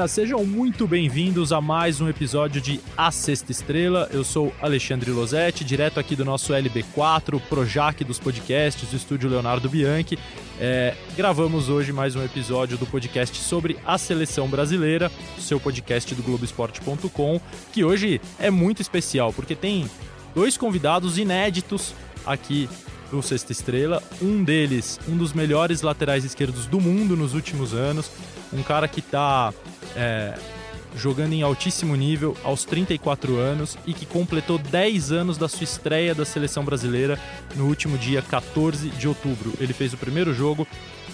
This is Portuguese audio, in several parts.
galera, sejam muito bem-vindos a mais um episódio de A Sexta Estrela. Eu sou Alexandre Losetti, direto aqui do nosso LB4, Projac dos podcasts, do estúdio Leonardo Bianchi. É, gravamos hoje mais um episódio do podcast sobre a seleção brasileira, seu podcast do Globoesporte.com, que hoje é muito especial porque tem dois convidados inéditos aqui do Sexta Estrela. Um deles, um dos melhores laterais esquerdos do mundo nos últimos anos um cara que está é, jogando em altíssimo nível aos 34 anos e que completou 10 anos da sua estreia da seleção brasileira no último dia 14 de outubro. Ele fez o primeiro jogo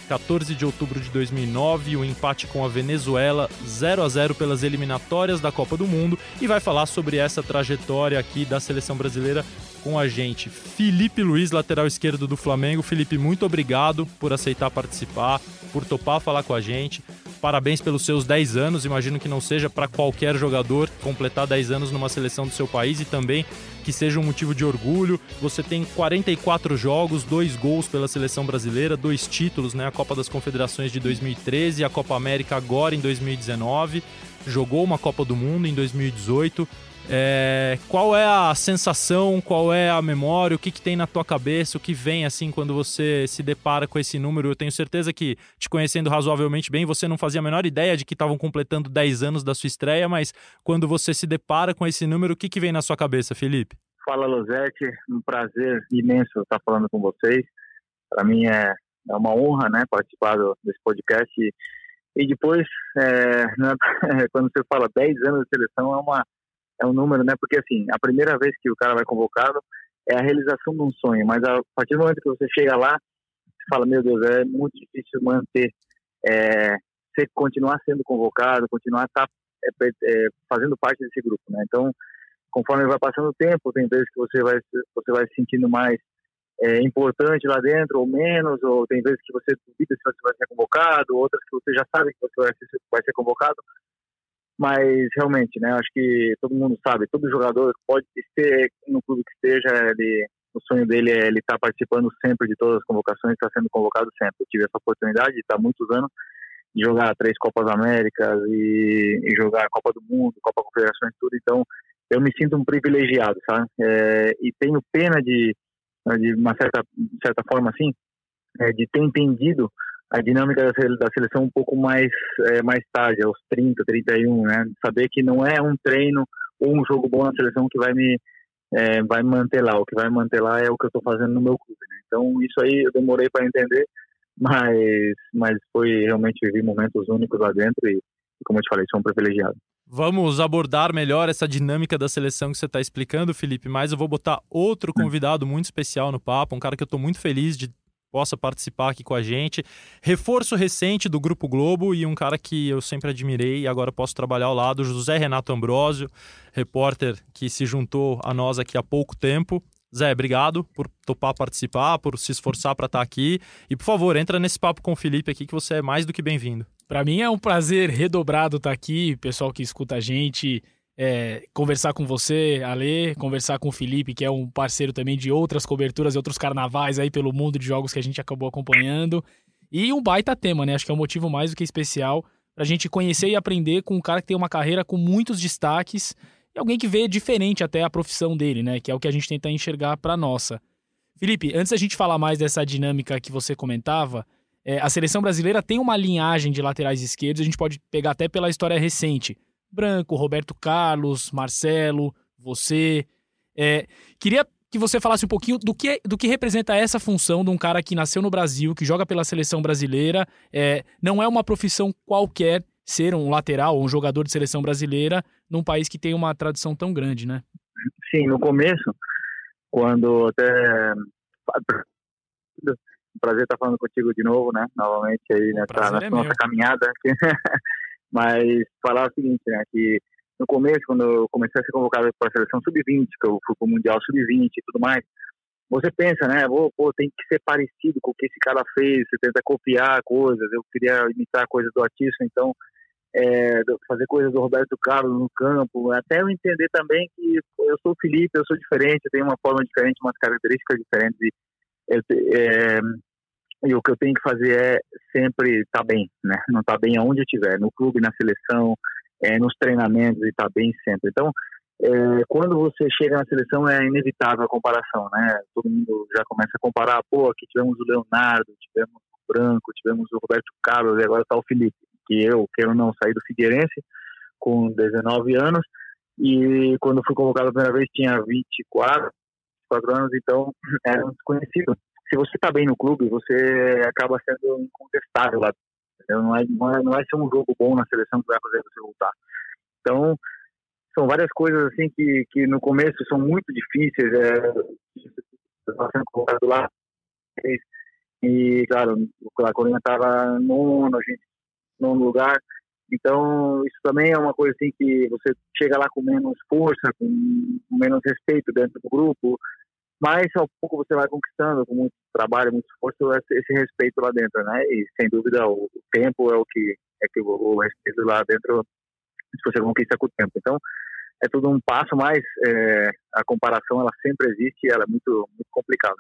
14 de outubro de 2009, o empate com a Venezuela 0 a 0 pelas eliminatórias da Copa do Mundo e vai falar sobre essa trajetória aqui da seleção brasileira com a gente. Felipe Luiz, lateral esquerdo do Flamengo. Felipe, muito obrigado por aceitar participar, por topar falar com a gente parabéns pelos seus 10 anos. Imagino que não seja para qualquer jogador completar 10 anos numa seleção do seu país e também que seja um motivo de orgulho. Você tem 44 jogos, dois gols pela seleção brasileira, dois títulos, né? A Copa das Confederações de 2013 e a Copa América agora em 2019. Jogou uma Copa do Mundo em 2018. É, qual é a sensação, qual é a memória, o que, que tem na tua cabeça, o que vem assim quando você se depara com esse número? Eu tenho certeza que, te conhecendo razoavelmente bem, você não fazia a menor ideia de que estavam completando 10 anos da sua estreia, mas quando você se depara com esse número, o que, que vem na sua cabeça, Felipe? Fala, Losete, um prazer imenso estar falando com vocês. Para mim é, é uma honra né, participar desse podcast. E, e depois, é, quando você fala 10 anos de seleção, é uma é um número, né? Porque assim, a primeira vez que o cara vai convocado é a realização de um sonho, mas a partir do momento que você chega lá, você fala, meu Deus, é muito difícil manter, é, você continuar sendo convocado, continuar tá, é, é, fazendo parte desse grupo, né? Então, conforme vai passando o tempo, tem vezes que você vai você vai se sentindo mais é, importante lá dentro ou menos, ou tem vezes que você duvida se você vai ser convocado, outras que você já sabe que você vai ser, vai ser convocado, mas realmente, né, acho que todo mundo sabe, todo jogador pode ser no clube que esteja, ele, o sonho dele é ele estar tá participando sempre de todas as convocações, estar tá sendo convocado sempre. Eu tive essa oportunidade de estar muitos anos de jogar três Copas Américas e, e jogar Copa do Mundo, Copa Confederações, tudo. Então, eu me sinto um privilegiado, sabe? É, e tenho pena de, de uma certa, certa forma, assim, é, de ter entendido a dinâmica da seleção um pouco mais é, mais tarde, aos 30, 31, né? Saber que não é um treino ou um jogo bom na seleção que vai me é, vai manter lá. O que vai me manter lá é o que eu estou fazendo no meu clube. Né? Então isso aí eu demorei para entender, mas mas foi realmente viver momentos únicos lá dentro e, como eu te falei, sou um privilegiado. Vamos abordar melhor essa dinâmica da seleção que você está explicando, Felipe, mas eu vou botar outro hum. convidado muito especial no papo, um cara que eu estou muito feliz de possa participar aqui com a gente. Reforço recente do Grupo Globo e um cara que eu sempre admirei e agora posso trabalhar ao lado, José Renato Ambrosio, repórter que se juntou a nós aqui há pouco tempo. Zé, obrigado por topar participar, por se esforçar para estar tá aqui. E, por favor, entra nesse papo com o Felipe aqui, que você é mais do que bem-vindo. Para mim é um prazer redobrado estar tá aqui, pessoal que escuta a gente é, conversar com você, Ale, conversar com o Felipe, que é um parceiro também de outras coberturas e outros carnavais aí pelo mundo de jogos que a gente acabou acompanhando. E um baita tema, né? Acho que é um motivo mais do que especial para a gente conhecer e aprender com um cara que tem uma carreira com muitos destaques e alguém que vê diferente até a profissão dele, né? Que é o que a gente tenta enxergar para nossa. Felipe, antes da gente falar mais dessa dinâmica que você comentava, é, a seleção brasileira tem uma linhagem de laterais esquerdos, a gente pode pegar até pela história recente. Branco, Roberto Carlos, Marcelo, você. É, queria que você falasse um pouquinho do que, do que representa essa função de um cara que nasceu no Brasil, que joga pela seleção brasileira. É, não é uma profissão qualquer ser um lateral ou um jogador de seleção brasileira num país que tem uma tradição tão grande, né? Sim, no começo, quando até. Prazer estar falando contigo de novo, né? Novamente aí nessa, nessa é nossa caminhada. Mas falar o seguinte, né, que no começo, quando eu comecei a ser convocado para a seleção sub-20, que eu fui para o Mundial sub-20 e tudo mais, você pensa, né, pô, pô, tem que ser parecido com o que esse cara fez, você tenta copiar coisas, eu queria imitar coisas do artista, então é, fazer coisas do Roberto Carlos no campo, até eu entender também que eu sou Felipe, eu sou diferente, eu tenho uma forma diferente, umas características diferentes e, é, e o que eu tenho que fazer é sempre estar tá bem, né? Não estar tá bem aonde eu estiver, no clube, na seleção, é, nos treinamentos e estar tá bem sempre. Então, é, quando você chega na seleção é inevitável a comparação, né? Todo mundo já começa a comparar, pô, aqui tivemos o Leonardo, tivemos o Branco, tivemos o Roberto Carlos e agora está o Felipe, que eu, quero não, sair do Figueirense com 19 anos e quando fui convocado a primeira vez tinha 24, 24 anos, então era um desconhecido. Você está bem no clube, você acaba sendo incontestável lá. Não é, não, é, não vai ser um jogo bom na seleção que vai fazer você voltar. Então, são várias coisas assim que, que no começo são muito difíceis. É, sendo colocado lá. E, claro, a Corinthians estava nono, a gente no lugar. Então, isso também é uma coisa assim que você chega lá com menos força, com menos respeito dentro do grupo, mas ao pouco você vai conquistando, com muito trabalho, muito esforço, esse respeito lá dentro, né? E sem dúvida o tempo é o que é que o, respeito lá dentro você conquista com o tempo. Então, é tudo um passo, mas é, a comparação ela sempre existe e ela é muito, muito complicada.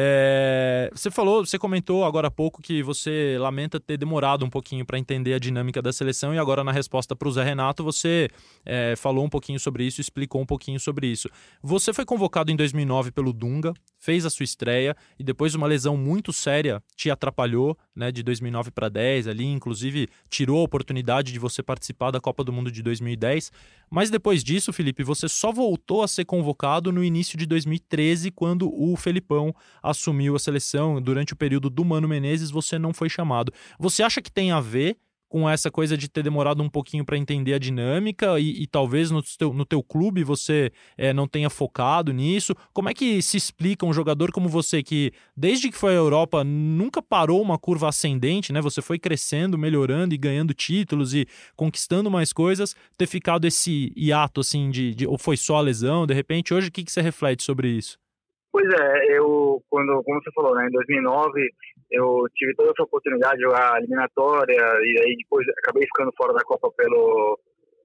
É, você falou, você comentou agora há pouco que você lamenta ter demorado um pouquinho para entender a dinâmica da seleção e agora na resposta para o Zé Renato você é, falou um pouquinho sobre isso, explicou um pouquinho sobre isso. Você foi convocado em 2009 pelo Dunga, fez a sua estreia e depois uma lesão muito séria te atrapalhou, né, de 2009 para 10 ali, inclusive tirou a oportunidade de você participar da Copa do Mundo de 2010. Mas depois disso, Felipe, você só voltou a ser convocado no início de 2013 quando o Felipão assumiu a seleção durante o período do Mano Menezes, você não foi chamado. Você acha que tem a ver com essa coisa de ter demorado um pouquinho para entender a dinâmica e, e, talvez no teu, no teu clube você é, não tenha focado nisso? Como é que se explica um jogador como você que, desde que foi à Europa, nunca parou uma curva ascendente, né? Você foi crescendo, melhorando e ganhando títulos e conquistando mais coisas, ter ficado esse hiato assim de, de ou foi só a lesão, de repente? Hoje, o que, que você reflete sobre isso? Pois é, eu, quando, como você falou, né, em 2009, eu tive toda essa oportunidade de jogar eliminatória e aí depois acabei ficando fora da Copa pelo,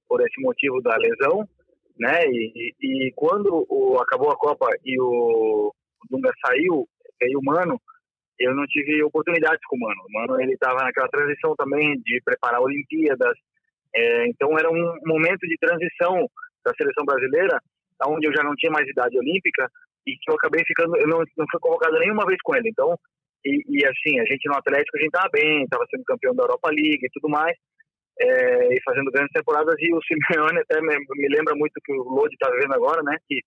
por esse motivo da lesão, né, e, e quando o, acabou a Copa e o, Dunga saiu, veio o Mano, eu não tive oportunidades com o Mano. O Mano, ele estava naquela transição também de preparar Olimpíadas, é, então era um momento de transição da seleção brasileira, onde eu já não tinha mais idade olímpica, e que eu acabei ficando, eu não, não fui convocado nenhuma vez com ele. Então, e, e assim, a gente no Atlético a gente estava bem, estava sendo campeão da Europa League e tudo mais, é, e fazendo grandes temporadas. E o Simeone até me, me lembra muito que o Lodi está vivendo agora, né? Que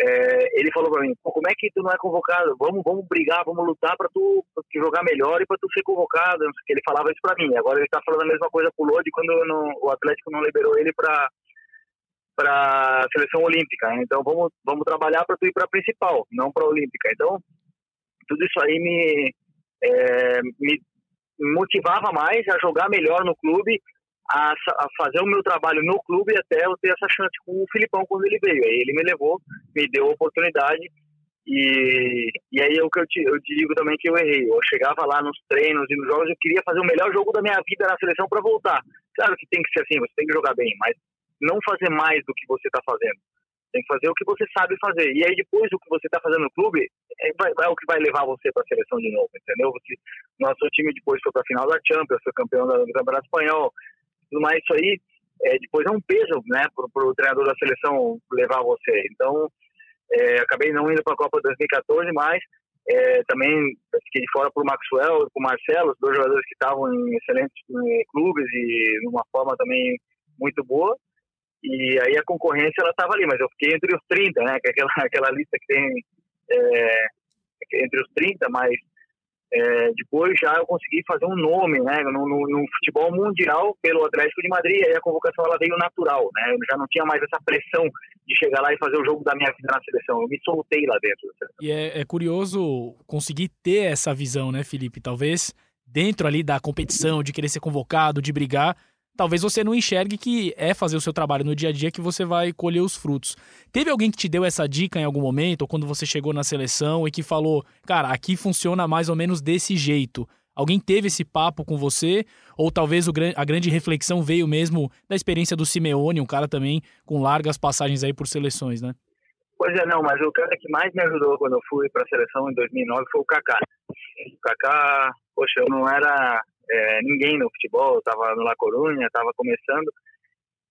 é, ele falou para mim: como é que tu não é convocado? Vamos, vamos brigar, vamos lutar para tu, tu jogar melhor e para tu ser convocado. Ele falava isso para mim. Agora ele está falando a mesma coisa pro Lodi quando não, o Atlético não liberou ele para para a seleção olímpica. Né? Então vamos vamos trabalhar para tu ir para a principal, não para a olímpica. Então tudo isso aí me é, me motivava mais a jogar melhor no clube, a, a, fazer o meu trabalho no clube até eu ter essa chance com o Filipão quando ele veio. Aí ele me levou, me deu a oportunidade e, e aí é o que eu te, eu te digo também que eu errei. Eu chegava lá nos treinos e nos jogos, eu queria fazer o melhor jogo da minha vida na seleção para voltar. Claro que tem que ser assim, você tem que jogar bem, mas não fazer mais do que você está fazendo. Tem que fazer o que você sabe fazer. E aí depois o que você está fazendo no clube é, é, o que vai levar você para a seleção de novo, entendeu? Você, nosso time depois foi para a final da Champions, foi campeão do Campeonato Espanhol, tudo mais isso aí é, depois é um peso, né, para o treinador da seleção levar você. Então é, acabei não indo para a Copa 2014, mas é, também fiquei de fora por Maxwell e por Marcelo, dois jogadores que estavam em excelentes em clubes e numa forma também muito boa. E aí a concorrência ela estava ali, mas eu fiquei entre os 30, né? Que é aquela, aquela lista que tem é, entre os 30, mas é, depois já eu consegui fazer um nome, né? No, no, no, futebol mundial pelo Atlético de Madrid, aí a convocação ela veio natural, né? Eu já não tinha mais essa pressão de chegar lá e fazer o jogo da minha vida na seleção. Eu me soltei lá dentro. E é, é curioso conseguir ter essa visão, né, Felipe? Talvez dentro ali da competição, de querer ser convocado, de brigar, talvez você não enxergue que é fazer o seu trabalho no dia a dia que você vai colher os frutos. Teve alguém que te deu essa dica em algum momento, ou quando você chegou na seleção e que falou, cara, aqui funciona mais ou menos desse jeito? Alguém teve esse papo com você? Ou talvez a grande reflexão veio mesmo da experiência do Simeone, um cara também com largas passagens aí por seleções, né? Pois é, não, mas o cara que mais me ajudou quando eu fui para a seleção em 2009 foi o Kaká. O Kaká, poxa, eu não era é, ninguém no futebol, estava no La Coruña, estava começando,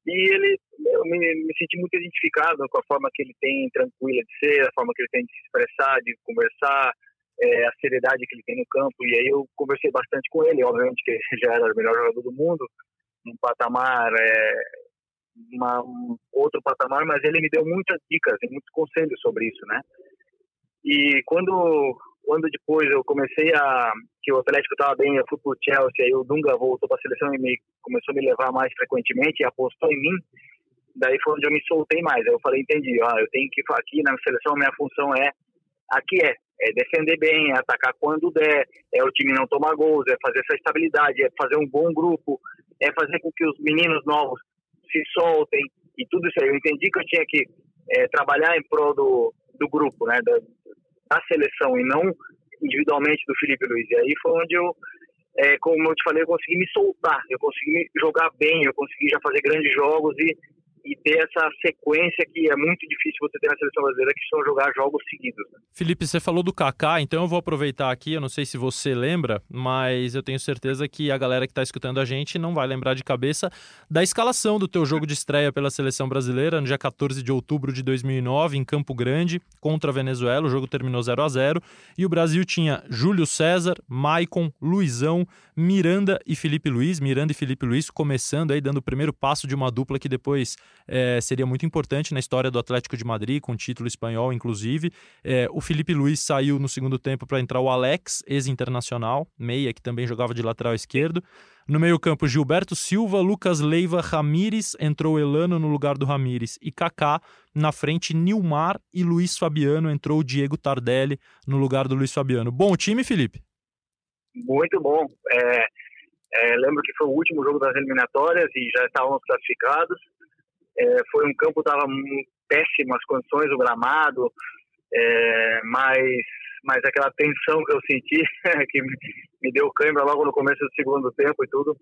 e ele, eu me, me, senti muito identificado com a forma que ele tem tranquila de ser, a forma que ele tem de se expressar, de conversar, é, a seriedade que ele tem no campo. E aí eu conversei bastante com ele, obviamente que ele já era o melhor jogador do mundo, um patamar, é, uma, um outro patamar, mas ele me deu muitas dicas e muitos conselhos sobre isso, né? E quando quando depois eu comecei a que o Atlético estava bem, eu fui para o Chelsea, aí o Dunga voltou para a seleção e me, começou a me levar mais frequentemente e apostou em mim. Daí foi onde eu me soltei mais. Aí eu falei, entendi, ó, eu tenho que aqui na seleção minha função é aqui é, é defender bem, é atacar quando der, é o time não tomar gols, é fazer essa estabilidade, é fazer um bom grupo, é fazer com que os meninos novos se soltem e tudo isso aí. Eu entendi que eu tinha que é, trabalhar em prol do, do grupo, né, da seleção e não individualmente do Felipe Luiz. E aí foi onde eu, é, como eu te falei, eu consegui me soltar, eu consegui jogar bem, eu consegui já fazer grandes jogos e e ter essa sequência que é muito difícil você ter na seleção brasileira, que são jogar jogos seguidos. Né? Felipe, você falou do Kaká, então eu vou aproveitar aqui, eu não sei se você lembra, mas eu tenho certeza que a galera que está escutando a gente não vai lembrar de cabeça da escalação do teu jogo de estreia pela seleção brasileira no dia 14 de outubro de 2009 em Campo Grande contra a Venezuela, o jogo terminou 0 a 0 e o Brasil tinha Júlio César, Maicon, Luizão, Miranda e Felipe Luiz, Miranda e Felipe Luiz começando aí dando o primeiro passo de uma dupla que depois é, seria muito importante na história do Atlético de Madrid, com título espanhol, inclusive. É, o Felipe Luiz saiu no segundo tempo para entrar o Alex, ex-internacional, meia, que também jogava de lateral esquerdo. No meio-campo, Gilberto Silva, Lucas Leiva, Ramires, entrou Elano no lugar do Ramires e Kaká. Na frente, Nilmar e Luiz Fabiano, entrou Diego Tardelli no lugar do Luiz Fabiano. Bom time, Felipe? Muito bom. É, é, lembro que foi o último jogo das eliminatórias e já estávamos classificados. É, foi um campo que estava péssimas condições, o gramado, é, mas, mas aquela tensão que eu senti, que me deu câimbra logo no começo do segundo tempo e tudo.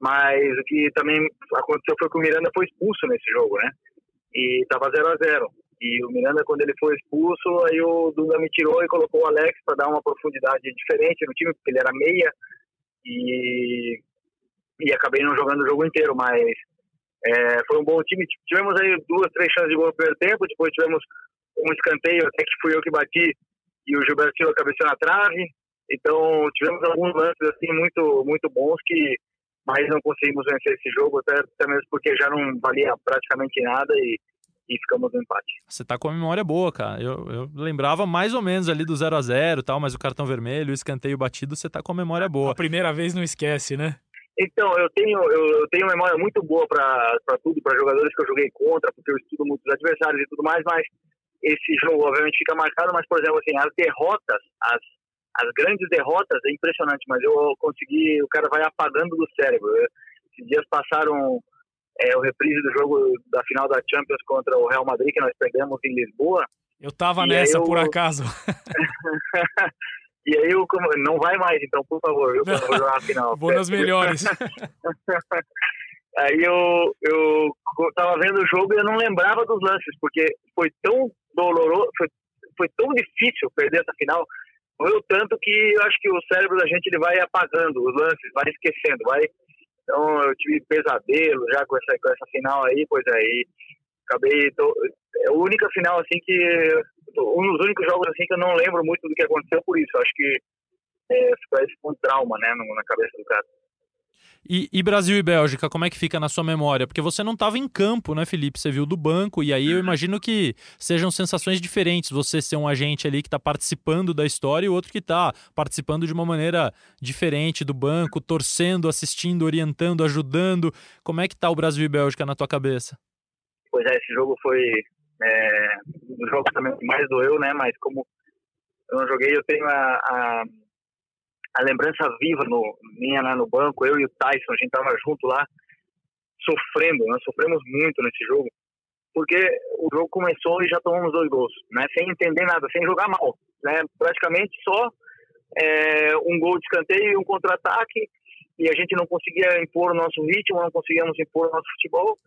Mas o que também aconteceu foi que o Miranda foi expulso nesse jogo, né? E estava 0 a 0 E o Miranda, quando ele foi expulso, aí o Dunga me tirou e colocou o Alex para dar uma profundidade diferente no time, porque ele era meia. E, e acabei não jogando o jogo inteiro, mas é, foi um bom time. Tivemos aí duas, três chances de gol no primeiro tempo, depois tivemos um escanteio até que fui eu que bati e o Gilberto Silva cabeceou na trave. Então tivemos alguns lances assim muito muito bons que mas não conseguimos vencer esse jogo até, até mesmo porque já não valia praticamente nada e, e ficamos no empate. Você tá com a memória boa, cara. Eu, eu lembrava mais ou menos ali do 0 a 0 tal, mas o cartão vermelho, o escanteio batido, você tá com a memória boa. A primeira vez não esquece, né? Então, eu tenho, eu, eu tenho memória muito boa para tudo, para jogadores que eu joguei contra, porque eu estudo muitos adversários e tudo mais, mas esse jogo obviamente fica marcado, mas, por exemplo, assim, as derrotas, as, as grandes derrotas é impressionante, mas eu consegui, o cara vai apagando do cérebro. Esses dias passaram é, o reprise do jogo da final da Champions contra o Real Madrid, que nós perdemos em Lisboa. Eu tava nessa, eu... por acaso. E aí eu não vai mais, então, por favor, eu vou jogar a final. Vou nas melhores. aí eu, eu tava vendo o jogo e eu não lembrava dos lances, porque foi tão doloroso, foi, foi tão difícil perder essa final, doeu tanto que eu acho que o cérebro da gente ele vai apagando os lances, vai esquecendo, vai. Então eu tive pesadelo já com essa, com essa final aí, pois aí. Acabei. Tô, é a única final assim que um dos únicos jogos assim que eu não lembro muito do que aconteceu por isso. Acho que é, ficou esse um trauma, né, na cabeça do cara. E, e, Brasil e Bélgica, como é que fica na sua memória? Porque você não estava em campo, né, Felipe? Você viu do banco, e aí eu imagino que sejam sensações diferentes. Você ser um agente ali que está participando da história e o outro que está participando de uma maneira diferente do banco, torcendo, assistindo, orientando, ajudando. Como é que está o Brasil e Bélgica na tua cabeça? Pois é, esse jogo foi é, um jogos também que mais doeu, né? Mas como eu não joguei, eu tenho a, a, a lembrança viva no, minha lá no banco, eu e o Tyson, a gente tava junto lá, sofrendo, nós sofremos muito nesse jogo, porque o jogo começou e já tomamos dois gols, né? Sem entender nada, sem jogar mal, né? Praticamente só é, um gol de escanteio e um contra-ataque, e a gente não conseguia impor o nosso ritmo, não conseguíamos impor o nosso futebol.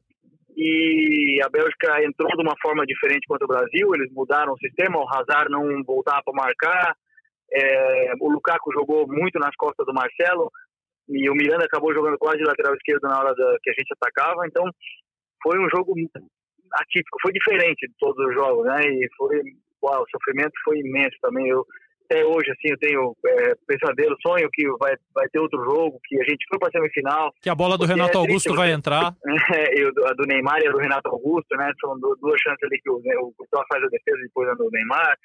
E a Bélgica entrou de uma forma diferente contra o Brasil, eles mudaram o sistema, o Hazard não voltava para marcar, é, o Lukaku jogou muito nas costas do Marcelo, e o Miranda acabou jogando quase de lateral esquerdo na hora da, que a gente atacava, então foi um jogo atípico, foi diferente de todos os jogos, né? E foi, uau, o sofrimento foi imenso também. Eu até hoje assim eu tenho é, pesadelo, sonho que vai vai ter outro jogo, que a gente foi para semifinal. Que a bola do Renato é Augusto vai entrar. É, e a do Neymar e a do Renato Augusto, né? São duas chances ali que o, né, o faz a defesa e depois a do Neymar.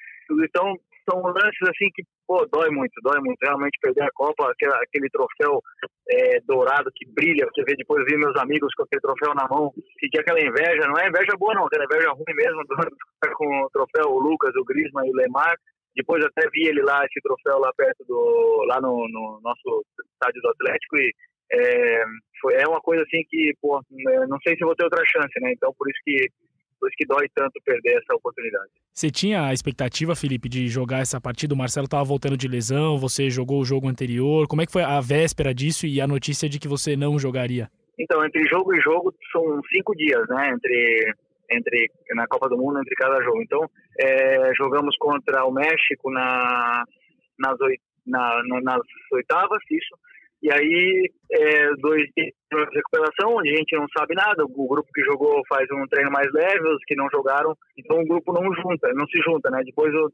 Então são lances assim que pô, dói muito, dói muito. Realmente perder a Copa, aquele, aquele troféu é, dourado que brilha, você vê depois vi meus amigos com aquele troféu na mão, sentir aquela inveja, não é inveja boa não, aquela inveja ruim mesmo, do, com o troféu o Lucas, o Griezmann e o Lemar. Depois até vi ele lá, esse troféu lá perto do, lá no, no nosso estádio do Atlético e é, foi, é uma coisa assim que, pô, não sei se vou ter outra chance, né? Então por isso que por isso que dói tanto perder essa oportunidade. Você tinha a expectativa, Felipe, de jogar essa partida? O Marcelo estava voltando de lesão, você jogou o jogo anterior. Como é que foi a véspera disso e a notícia de que você não jogaria? Então, entre jogo e jogo são cinco dias, né? Entre, entre na Copa do Mundo, entre cada jogo. Então, é, jogamos contra o México na, nas, na, na, nas oitavas, isso. E aí, é, dois dias de recuperação, onde a gente não sabe nada. O grupo que jogou faz um treino mais leve, os que não jogaram, então o grupo não junta, não se junta, né? Depois, o,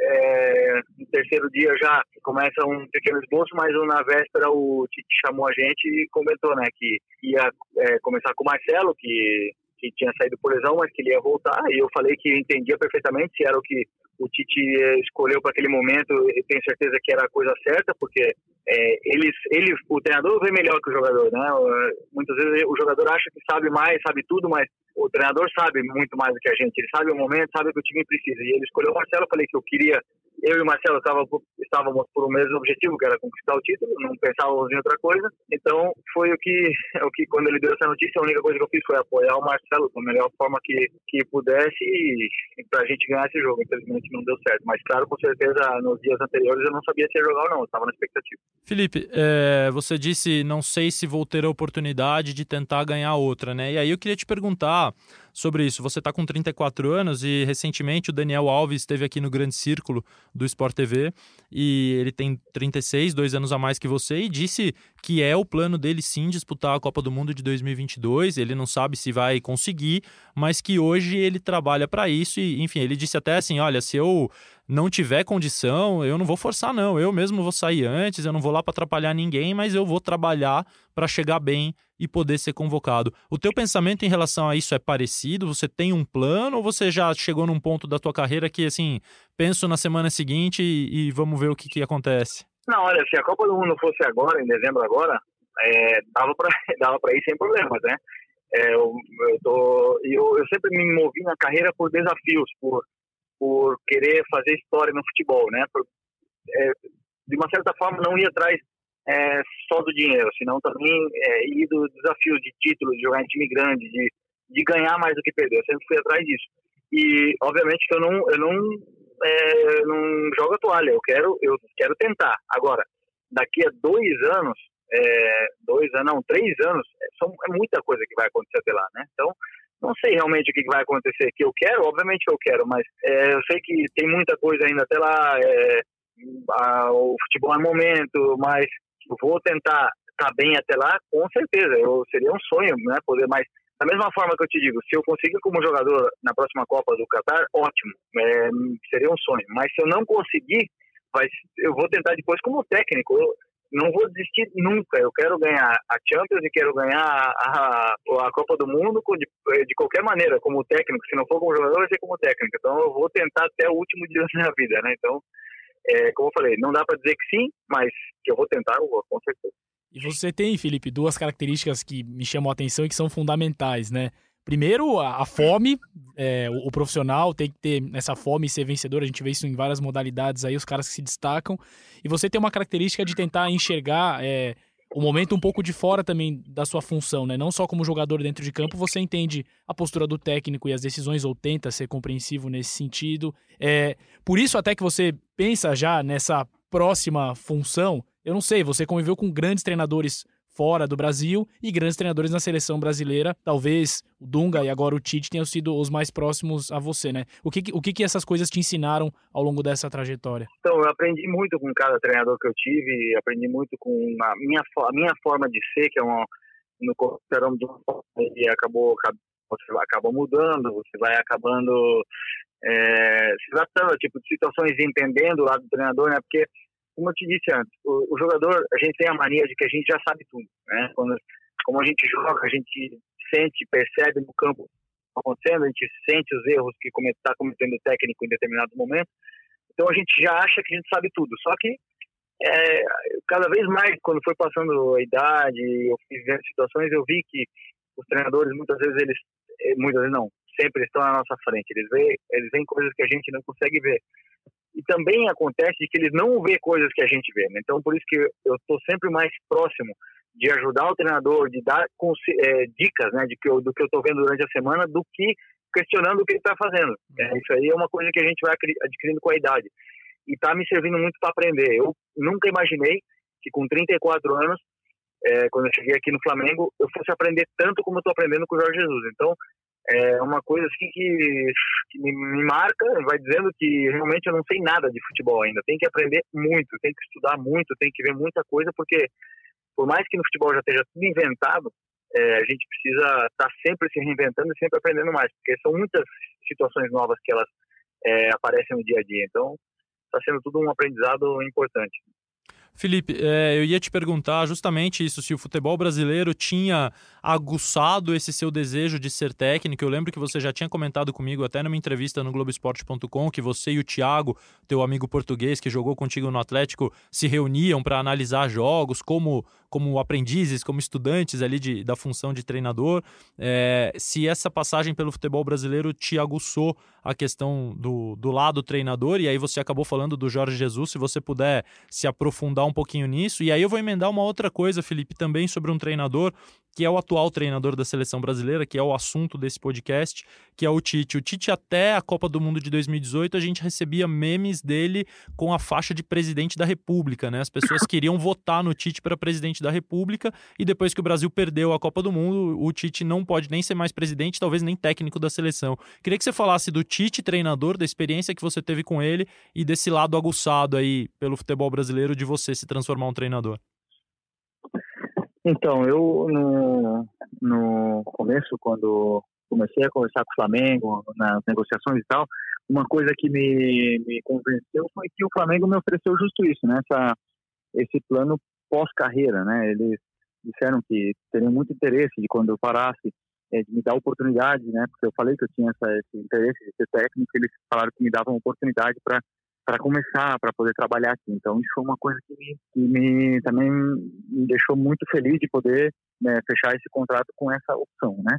é, no terceiro dia já começa um pequeno esboço, mas na véspera o Tite chamou a gente e comentou, né, que ia é, começar com o Marcelo, que que tinha saído por lesão, mas que ele ia voltar. E eu falei que entendia perfeitamente se era o que o Tite escolheu para aquele momento. Eu tenho certeza que era a coisa certa, porque é, eles, ele, o treinador vê melhor que o jogador, né? Muitas vezes o jogador acha que sabe mais, sabe tudo, mas o treinador sabe muito mais do que a gente. Ele sabe o momento, sabe o que o time precisa. E ele escolheu o Marcelo. Falei que eu queria eu e o Marcelo estávamos por um mesmo objetivo, que era conquistar o título, não pensávamos em outra coisa. Então, foi o que, o que quando ele deu essa notícia, a única coisa que eu fiz foi apoiar o Marcelo da melhor forma que, que pudesse para a gente ganhar esse jogo. Infelizmente, não deu certo. Mas, claro, com certeza, nos dias anteriores eu não sabia se ia jogar ou não, estava na expectativa. Felipe, é, você disse, não sei se vou ter a oportunidade de tentar ganhar outra, né? E aí eu queria te perguntar sobre isso. Você está com 34 anos e recentemente o Daniel Alves esteve aqui no Grande Círculo do Sport TV e ele tem 36, dois anos a mais que você e disse que é o plano dele sim disputar a Copa do Mundo de 2022. Ele não sabe se vai conseguir, mas que hoje ele trabalha para isso e, enfim, ele disse até assim: olha, se eu não tiver condição, eu não vou forçar, não. Eu mesmo vou sair antes, eu não vou lá para atrapalhar ninguém, mas eu vou trabalhar para chegar bem e poder ser convocado. O teu pensamento em relação a isso é parecido? Você tem um plano ou você já chegou num ponto da tua carreira que, assim, penso na semana seguinte e, e vamos ver o que, que acontece? Não, olha, se a Copa do Mundo fosse agora, em dezembro agora, é, dava para dava ir sem problemas, né? É, eu, eu, tô, eu, eu sempre me movi na carreira por desafios, por por querer fazer história no futebol, né? Por, é, de uma certa forma, não ir atrás é, só do dinheiro, senão também é, ir do desafio de título, de jogar em time grande, de, de ganhar mais do que perder. Eu sempre fui atrás disso. E, obviamente, que eu não, eu não, é, não jogo a toalha. Eu quero, eu quero tentar. Agora, daqui a dois anos, é, dois anos, não, três anos, é, são, é muita coisa que vai acontecer até lá, né? Então, não sei realmente o que vai acontecer. Que eu quero, obviamente que eu quero, mas é, eu sei que tem muita coisa ainda até lá. É, a, o futebol é momento, mas vou tentar estar tá bem até lá, com certeza. Eu, seria um sonho, né? Poder mais. Da mesma forma que eu te digo, se eu conseguir como jogador na próxima Copa do Qatar, ótimo, é, seria um sonho. Mas se eu não conseguir, vai, eu vou tentar depois como técnico. Eu, não vou desistir nunca. Eu quero ganhar a Champions e quero ganhar a, a Copa do Mundo de, de, qualquer maneira, como técnico. Se não for como jogador, vai ser como técnico. Então eu vou tentar até o último dia da minha vida, né? Então, é, como eu falei, não dá para dizer que sim, mas que eu vou tentar, eu vou, com certeza. E você tem, Felipe, duas características que me chamam a atenção e que são fundamentais, né? Primeiro, a, a fome. É, o, o, profissional tem que ter essa fome e ser vencedor. A gente vê isso em várias modalidades aí, os caras que se destacam. E você tem uma característica de tentar enxergar é, o momento um pouco de fora também da sua função, né? Não só como jogador dentro de campo, você entende a postura do técnico e as decisões, ou tenta ser compreensivo nesse sentido. É, por isso, até que você pensa já nessa próxima função, eu não sei, você conviveu com grandes treinadores fora do Brasil e grandes treinadores na seleção brasileira. Talvez o Dunga e agora o Tite tenham sido os mais próximos a você, né? O que, o que, que essas coisas te ensinaram ao longo dessa trajetória? Então, eu aprendi muito com cada treinador que eu tive, aprendi muito com a minha, a minha forma de ser, que é uma, no de e acabou, você acabou mudando, você vai acabando é, se adaptando a tipo de situações, entendendo o lado do treinador, né? Porque como eu te disse antes, o, o, jogador, a gente tem a mania de que a gente já sabe tudo, né? Quando, como a gente joga, a gente sente, percebe no campo acontecendo, a gente sente os erros que está cometendo o técnico em determinado momento, então a gente já acha que a gente sabe tudo, só que é, cada vez mais, quando foi passando a idade, eu fiz situações, eu vi que os treinadores, muitas vezes, eles, eh, muitas vezes não, sempre estão na nossa frente, eles veem, eles veem coisas que a gente não consegue ver e também acontece que eles não vê coisas que a gente vê. Né? Então, por isso que eu estou sempre mais próximo de ajudar o treinador, de dar é, dicas né, de que eu, do que eu estou vendo durante a semana, do que questionando o que ele está fazendo. É, isso aí é uma coisa que a gente vai adquirindo com a idade. E está me servindo muito para aprender. Eu nunca imaginei que com 34 anos, é, quando eu cheguei aqui no Flamengo, eu fosse aprender tanto como eu estou aprendendo com o Jorge Jesus. Então, é uma coisa assim que, que me, marca, vai dizendo que realmente eu não sei nada de futebol ainda. Tem que aprender muito, tem que estudar muito, tem que ver muita coisa, porque por mais que no futebol já esteja tudo inventado, é, a gente precisa estar tá sempre se reinventando e sempre aprendendo mais, porque são muitas situações novas que elas é, aparecem no dia a dia. Então, está sendo tudo um aprendizado importante. Felipe, é, eu ia te perguntar justamente isso: se o futebol brasileiro tinha aguçado esse seu desejo de ser técnico. Eu lembro que você já tinha comentado comigo, até numa entrevista no Globoesporte.com, que você e o Thiago, teu amigo português que jogou contigo no Atlético, se reuniam para analisar jogos como, como aprendizes, como estudantes ali de, da função de treinador. É, se essa passagem pelo futebol brasileiro te aguçou a questão do, do lado treinador, e aí você acabou falando do Jorge Jesus, se você puder se aprofundar um pouquinho nisso. E aí eu vou emendar uma outra coisa, Felipe, também sobre um treinador que é o atual treinador da seleção brasileira, que é o assunto desse podcast, que é o Tite. O Tite, até a Copa do Mundo de 2018, a gente recebia memes dele com a faixa de presidente da República, né? As pessoas queriam votar no Tite para presidente da República e depois que o Brasil perdeu a Copa do Mundo, o Tite não pode nem ser mais presidente, talvez nem técnico da seleção. Queria que você falasse do Tite, treinador, da experiência que você teve com ele e desse lado aguçado aí pelo futebol brasileiro de você se transformar um treinador. Então, eu no, no começo, quando comecei a conversar com o Flamengo nas negociações e tal, uma coisa que me, me convenceu foi que o Flamengo me ofereceu justo isso, né? Essa, esse plano pós-carreira, né? Eles disseram que teriam muito interesse de quando eu parasse é, de me dar oportunidade, né? Porque eu falei que eu tinha essa, esse interesse de ser técnico, eles falaram que me davam oportunidade para para começar, para poder trabalhar aqui. Então isso foi uma coisa que que me também me deixou muito feliz de poder né, fechar esse contrato com essa opção, né?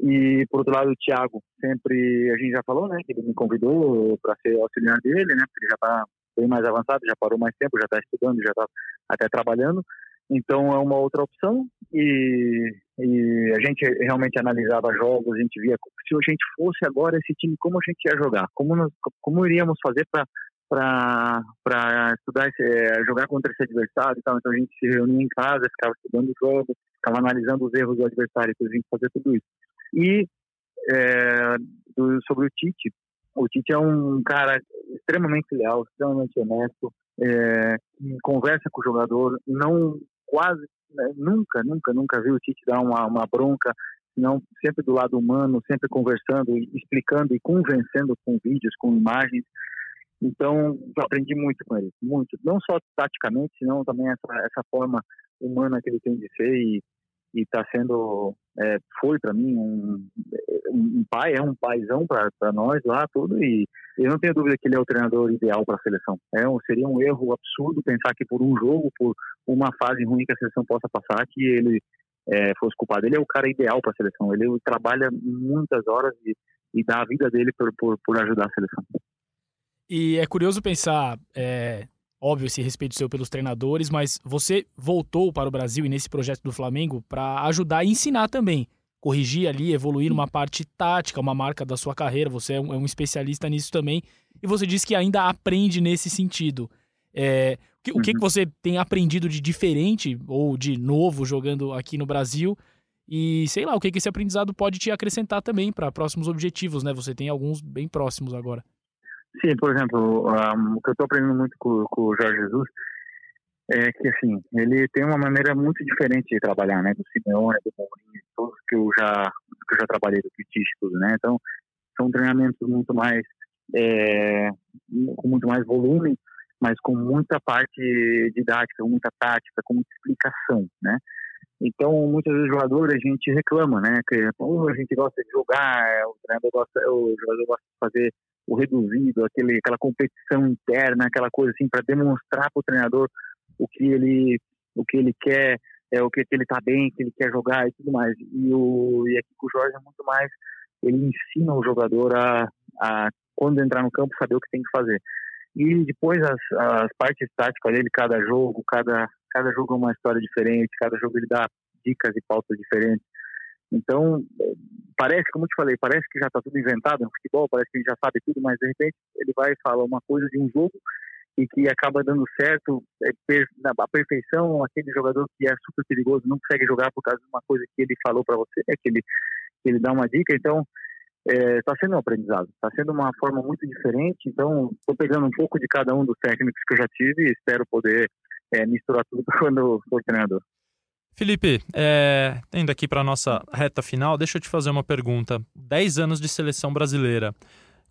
E por outro lado, o Thiago sempre a gente já falou, né, que ele me convidou para ser auxiliar dele, né? Porque ele já está bem mais avançado, já parou mais tempo, já está estudando, já está até trabalhando. Então é uma outra opção e, e, a gente realmente analisava jogos, a gente via se a gente fosse agora esse time como a gente ia jogar, como nós, como iríamos fazer para para estudar, é, jogar contra esse adversário e tal. Então a gente se reunia em casa, ficava estudando o jogo, ficava analisando os erros do adversário, para a gente fazer tudo isso. E é, do, sobre o Tite, o Tite é um cara extremamente leal, extremamente honesto, é, conversa com o jogador, não quase, né, nunca, nunca, nunca vi o Tite dar uma, uma bronca, não sempre do lado humano, sempre conversando, explicando e convencendo com vídeos, com imagens. Então, aprendi muito com ele, muito. Não só taticamente, senão também essa, essa forma humana que ele tem de ser e está sendo, é, foi para mim um, um, pai, é um paizão para nós lá, tudo. E eu não tenho dúvida que ele é o treinador ideal para a seleção. É, seria um erro absurdo pensar que por um jogo, por uma fase ruim que a seleção possa passar, que ele é, fosse culpado. Ele é o cara ideal para a seleção. Ele trabalha muitas horas e, e dá a vida dele por, por, por ajudar a seleção. E é curioso pensar, é, óbvio, esse respeito seu pelos treinadores, mas você voltou para o Brasil e nesse projeto do Flamengo para ajudar e ensinar também. Corrigir ali, evoluir numa parte tática, uma marca da sua carreira. Você é um, é um especialista nisso também. E você disse que ainda aprende nesse sentido. É, o, que, uhum. o que, que você tem aprendido de diferente ou de novo jogando aqui no Brasil? E sei lá, o que, que esse aprendizado pode te acrescentar também para próximos objetivos, né? Você tem alguns bem próximos agora. Sim, por exemplo, um, o que eu estou aprendendo muito com, com, o Jorge Jesus é que, assim, ele tem uma maneira muito diferente de trabalhar, né? Do Simeone, do Mourinho, todos que eu já, que eu já trabalhei, do Cristiano, tudo, né? Então, são treinamentos muito mais, é, com muito mais volume, mas com muita parte didática, muita tática, com muita explicação, né? Então, muitas vezes, jogador, a gente reclama, né? Que a gente gosta de jogar, o treinador gosta, o jogador gosta de fazer o reduzido, aquele, aquela competição interna, aquela coisa assim, para demonstrar para o treinador o que ele, o que ele quer, é, o que, que ele está bem, que ele quer jogar e tudo mais. E, o, e aqui com o Jorge é muito mais, ele ensina o jogador a, a, quando entrar no campo, saber o que tem que fazer. E depois as, as partes táticas dele, cada jogo, cada, cada jogo é uma história diferente, cada jogo ele dá dicas e pautas diferentes. Então, parece, como eu te falei, parece que já está tudo inventado no futebol, parece que ele já sabe tudo, mas de repente ele vai falar uma coisa de um jogo e que acaba dando certo, é, a perfeição, aquele jogador que é super perigoso não consegue jogar por causa de uma coisa que ele falou para você, é que ele, que ele dá uma dica. Então, está é, sendo um aprendizado, está sendo uma forma muito diferente. Então, estou pegando um pouco de cada um dos técnicos que eu já tive e espero poder é, misturar tudo quando for treinador. Felipe, é, indo aqui para a nossa reta final, deixa eu te fazer uma pergunta. 10 anos de seleção brasileira.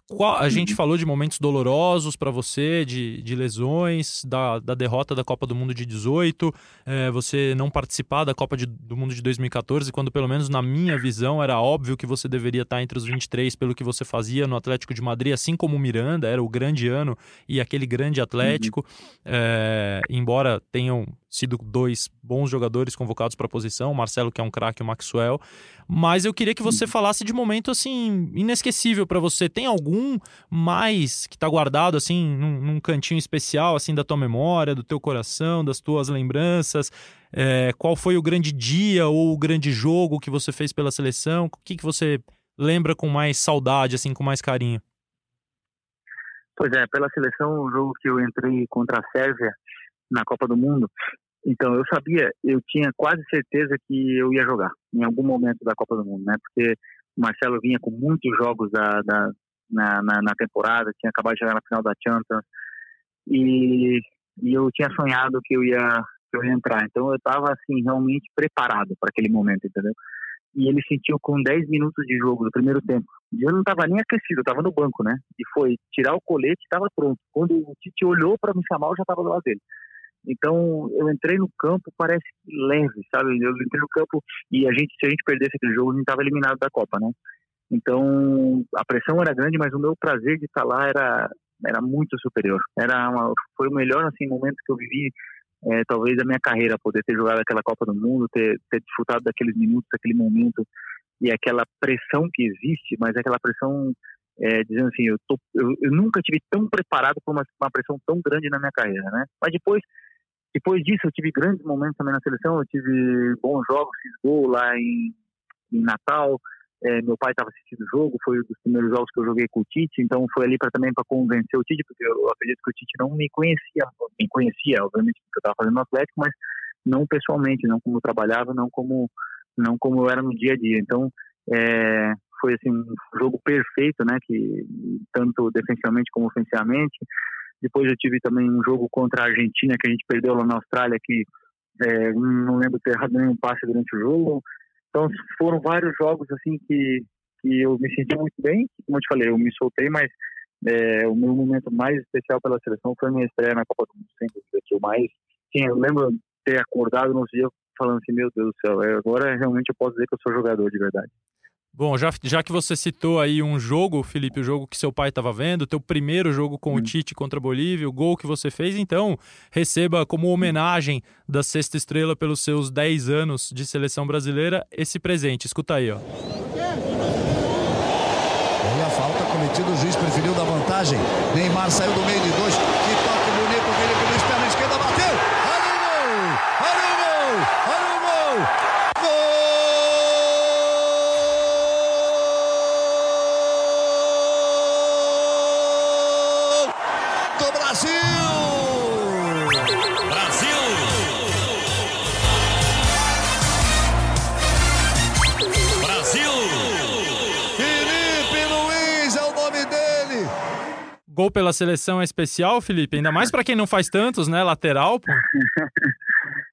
Qual, a gente uhum. falou de momentos dolorosos para você, de, de lesões, da, da, derrota da Copa do Mundo de 18, é, você não participar da Copa de, do Mundo de 2014, quando pelo menos na minha visão era óbvio que você deveria estar entre os 23 pelo que você fazia no Atlético de Madrid, assim como o Miranda, era o grande ano e aquele grande Atlético, uhum. é, embora tenham sido dois bons jogadores convocados para a posição, o Marcelo que é um craque, o Maxwell. Mas eu queria que você uhum. falasse de momento assim inesquecível para você. Tem algum mais que está guardado assim num, num, cantinho especial assim da tua memória, do teu coração, das tuas lembranças? É, qual foi o grande dia ou o grande jogo que você fez pela seleção? O que, que você lembra com mais saudade, assim, com mais carinho? Pois é, pela seleção, o jogo que eu entrei contra a Sérvia, na Copa do Mundo. Então eu sabia, eu tinha quase certeza que eu ia jogar em algum momento da Copa do Mundo, né? Porque o Marcelo vinha com muitos jogos da, da na, na, na, temporada, tinha acabado de chegar na final da Champions e, e eu tinha sonhado que eu ia que eu ia entrar. Então eu estava assim realmente preparado para aquele momento, entendeu? E ele sentiu com 10 minutos de jogo do primeiro tempo. E eu não estava nem aquecido, eu estava no banco, né? E foi tirar o colete, estava pronto. Quando o Tite olhou para me chamar, eu já estava do lado dele. Então, eu entrei no campo, parece leve, sabe? Eu entrei no campo e a gente, se a gente perdesse aquele jogo, a gente estava eliminado da Copa, né? Então, a pressão era grande, mas o meu prazer de estar lá era, era muito superior. Era uma, foi o melhor assim, momento que eu vivi, é, talvez, da minha carreira, poder ter jogado aquela Copa do Mundo, ter, ter desfrutado daqueles minutos, daquele momento e aquela pressão que existe, mas aquela pressão é, dizendo assim, eu, tô, eu, eu, nunca tive tão preparado para uma, uma pressão tão grande na minha carreira, né? Mas depois depois disso, eu tive grandes momentos também na seleção. Eu tive bons jogos, fiz gol lá em, em Natal. É, meu pai estava assistindo o jogo, foi um dos primeiros jogos que eu joguei com o Tite, então foi ali para também para convencer o Tite, porque eu acredito que o Tite não me conhecia, me conhecia, obviamente, porque eu estava fazendo no Atlético, mas não pessoalmente, não como eu trabalhava, não como não como eu era no dia a dia. Então, é, foi assim um jogo perfeito, né, que tanto defensivamente como ofensivamente. Depois eu tive também um jogo contra a Argentina que a gente perdeu lá na Austrália, que é, não lembro ter errado nenhum passe durante o jogo. Então foram vários jogos assim que, que eu me senti muito bem. Como eu te falei, eu me soltei, mas é, o meu momento mais especial pela seleção foi minha estreia na Copa do Mundo, sempre que eu mais. Sim, eu lembro ter acordado no dia falando assim, meu Deus do céu, agora realmente eu posso dizer que eu sou jogador de verdade. Bom, já, já que você citou aí um jogo, Felipe, o jogo que seu pai estava vendo, teu primeiro jogo com hum. o Tite contra a Bolívia, o gol que você fez, então receba como homenagem da Sexta Estrela pelos seus 10 anos de seleção brasileira esse presente. Escuta aí, ó. E a falta cometida, o juiz preferiu da vantagem. Neymar saiu do meio de dois. Gol pela seleção é especial, Felipe? Ainda mais para quem não faz tantos, né? Lateral, pô.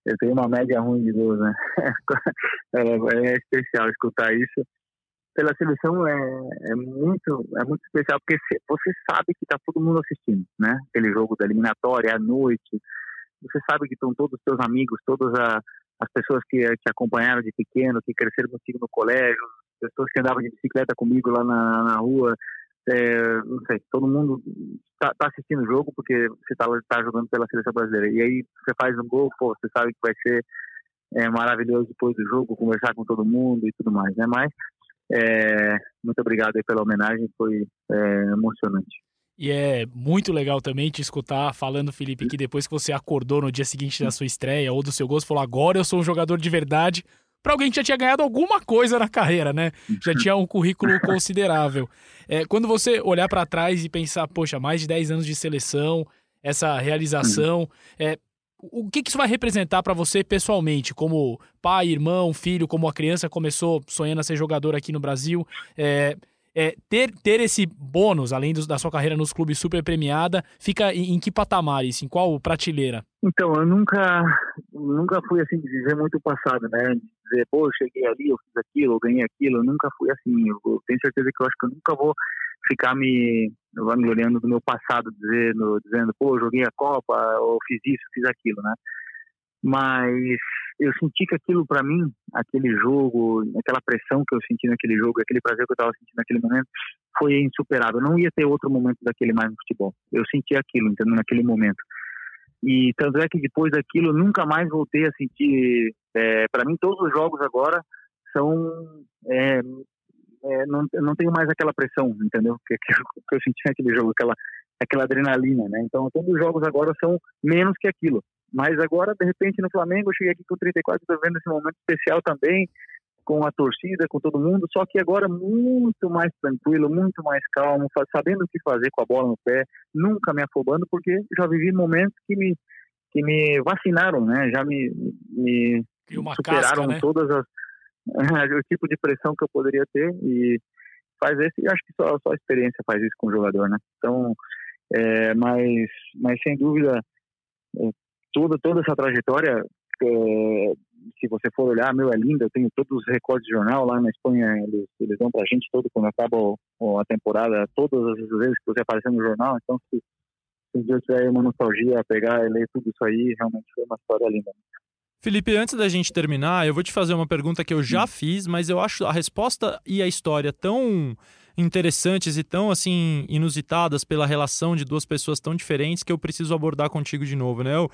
Eu tenho uma média ruim de gols, né? É, é especial escutar isso. Pela seleção é, é muito é muito especial porque você sabe que tá todo mundo assistindo, né? Aquele jogo da eliminatória à noite. Você sabe que estão todos os seus amigos, todas as pessoas que te acompanharam de pequeno, que cresceram contigo no colégio, pessoas que andavam de bicicleta comigo lá na, na rua, é, não sei, todo mundo está tá assistindo o jogo porque você está tá jogando pela seleção brasileira. E aí você faz um gol, pô, você sabe que vai ser é, maravilhoso depois do jogo, conversar com todo mundo e tudo mais, né? Mas é, muito obrigado pela homenagem, foi é, emocionante. E é muito legal também te escutar falando, Felipe, que depois que você acordou no dia seguinte da sua estreia ou do seu você falou: agora eu sou um jogador de verdade, para alguém que já tinha ganhado alguma coisa na carreira, né? Já tinha um currículo considerável. É, quando você olhar para trás e pensar, poxa, mais de 10 anos de seleção, essa realização, é, o que, que isso vai representar para você pessoalmente, como pai, irmão, filho, como a criança começou sonhando a ser jogador aqui no Brasil? É, é, ter, ter esse bônus, além do, da sua carreira nos clubes super premiada, fica em, em, que patamar isso? Em qual prateleira? Então, eu nunca, nunca fui assim de dizer muito o passado, né? Dizer, pô, eu cheguei ali, eu fiz aquilo, eu ganhei aquilo. Eu nunca fui assim. Eu tenho certeza que eu acho que eu nunca vou ficar me vangloriando do meu passado, dizendo, dizendo, pô, eu joguei a Copa, ou fiz isso, fiz aquilo, né? Mas eu senti que aquilo para mim, aquele jogo, aquela pressão que eu senti naquele jogo, aquele prazer que eu estava sentindo naquele momento, foi insuperável. Não ia ter outro momento daquele mais no futebol. Eu senti aquilo, entendeu? Naquele momento. E tanto é que depois daquilo, eu nunca mais voltei a sentir. É, para mim, todos os jogos agora são. É, é, não, não tenho mais aquela pressão, entendeu? Que, que, que eu senti naquele jogo, aquela, aquela adrenalina, né? Então, todos os jogos agora são menos que aquilo. Mas agora, de repente, no Flamengo, eu cheguei aqui com 34, estou vendo esse momento especial também, com a torcida, com todo mundo, só que agora muito mais tranquilo, muito mais calmo, sabendo o que fazer com a bola no pé, nunca me afobando, porque já vivi momentos que me, que me vacinaram, né? Já me, me superaram casca, né? todas as o tipo de pressão que eu poderia ter e faz esse, acho que só, só a experiência faz isso com o jogador, né? Então, é, mas, mas sem dúvida, toda, toda essa trajetória, é, se você for olhar, meu, é linda. Eu tenho todos os recordes de jornal lá na Espanha, eles, eles dão pra gente todo quando acaba a temporada, todas as vezes que você aparecer no jornal. Então, se, se um dia eu tiver uma nostalgia, pegar e ler tudo isso aí, realmente foi uma história linda. Felipe, antes da gente terminar, eu vou te fazer uma pergunta que eu já fiz, mas eu acho a resposta e a história tão interessantes e tão assim inusitadas pela relação de duas pessoas tão diferentes que eu preciso abordar contigo de novo, né? Eu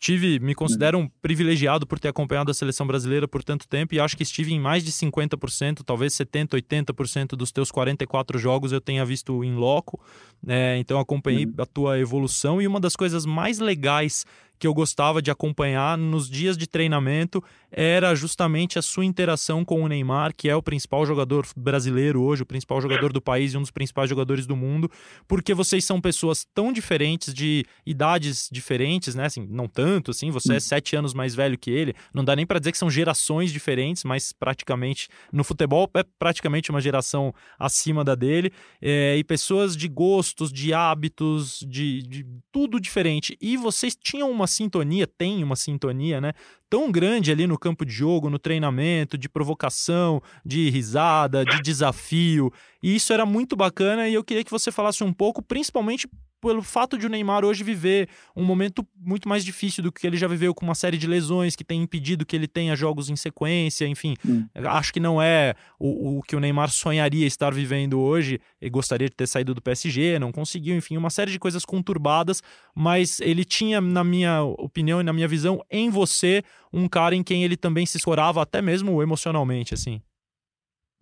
tive, me considero um privilegiado por ter acompanhado a seleção brasileira por tanto tempo e acho que estive em mais de 50%, talvez 70%, 80% dos teus 44 jogos eu tenha visto em loco. É, então acompanhei uhum. a tua evolução e uma das coisas mais legais que eu gostava de acompanhar nos dias de treinamento era justamente a sua interação com o Neymar, que é o principal jogador brasileiro hoje, o principal jogador do país e um dos principais jogadores do mundo, porque vocês são pessoas tão diferentes, de idades diferentes, né? Assim, não tanto, assim, você é sete anos mais velho que ele, não dá nem para dizer que são gerações diferentes, mas praticamente no futebol é praticamente uma geração acima da dele, é, e pessoas de gostos, de hábitos, de, de tudo diferente. E vocês tinham uma sintonia, tem uma sintonia, né? Tão grande ali no campo de jogo, no treinamento, de provocação, de risada, de desafio. E isso era muito bacana e eu queria que você falasse um pouco, principalmente pelo fato de o Neymar hoje viver um momento muito mais difícil do que ele já viveu com uma série de lesões que tem impedido que ele tenha jogos em sequência, enfim. Hum. Acho que não é o, o, que o Neymar sonharia estar vivendo hoje. Ele gostaria de ter saído do PSG, não conseguiu, enfim, uma série de coisas conturbadas, mas ele tinha, na minha opinião e na minha visão, em você, um cara em quem ele também se escorava, até mesmo emocionalmente, assim.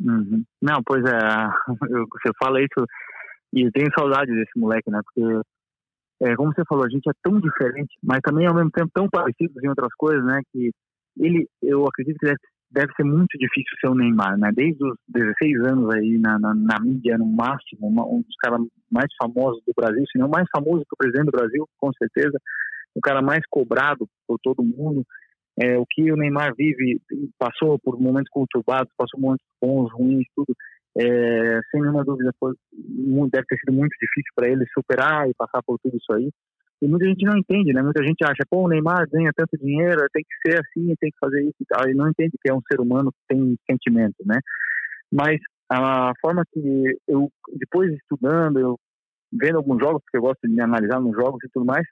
Uhum. Não, pois é, você fala isso e eu tenho saudade desse moleque, né? Porque, é, como você falou, a gente é tão diferente, mas também ao mesmo tempo tão parecidos em outras coisas, né? Que ele, eu acredito que deve, deve ser muito difícil ser o Neymar, né? Desde os 16 anos aí na, na, na mídia, no máximo, uma, um dos caras mais famosos do Brasil, se não mais famoso que o presidente do Brasil, com certeza, o cara mais cobrado por todo mundo. É, o que o Neymar vive, passou por momentos conturbados, passou momentos bons, ruins, tudo é, sem nenhuma dúvida, foi, deve ter sido muito difícil para ele superar e passar por tudo isso aí. E muita gente não entende, né? Muita gente acha, pô, o Neymar ganha tanto dinheiro, tem que ser assim, tem que fazer isso e tal. E não entende que é um ser humano que tem sentimento, né? Mas a forma que eu, depois estudando, eu vendo alguns jogos, porque eu gosto de me analisar nos jogos e tudo mais,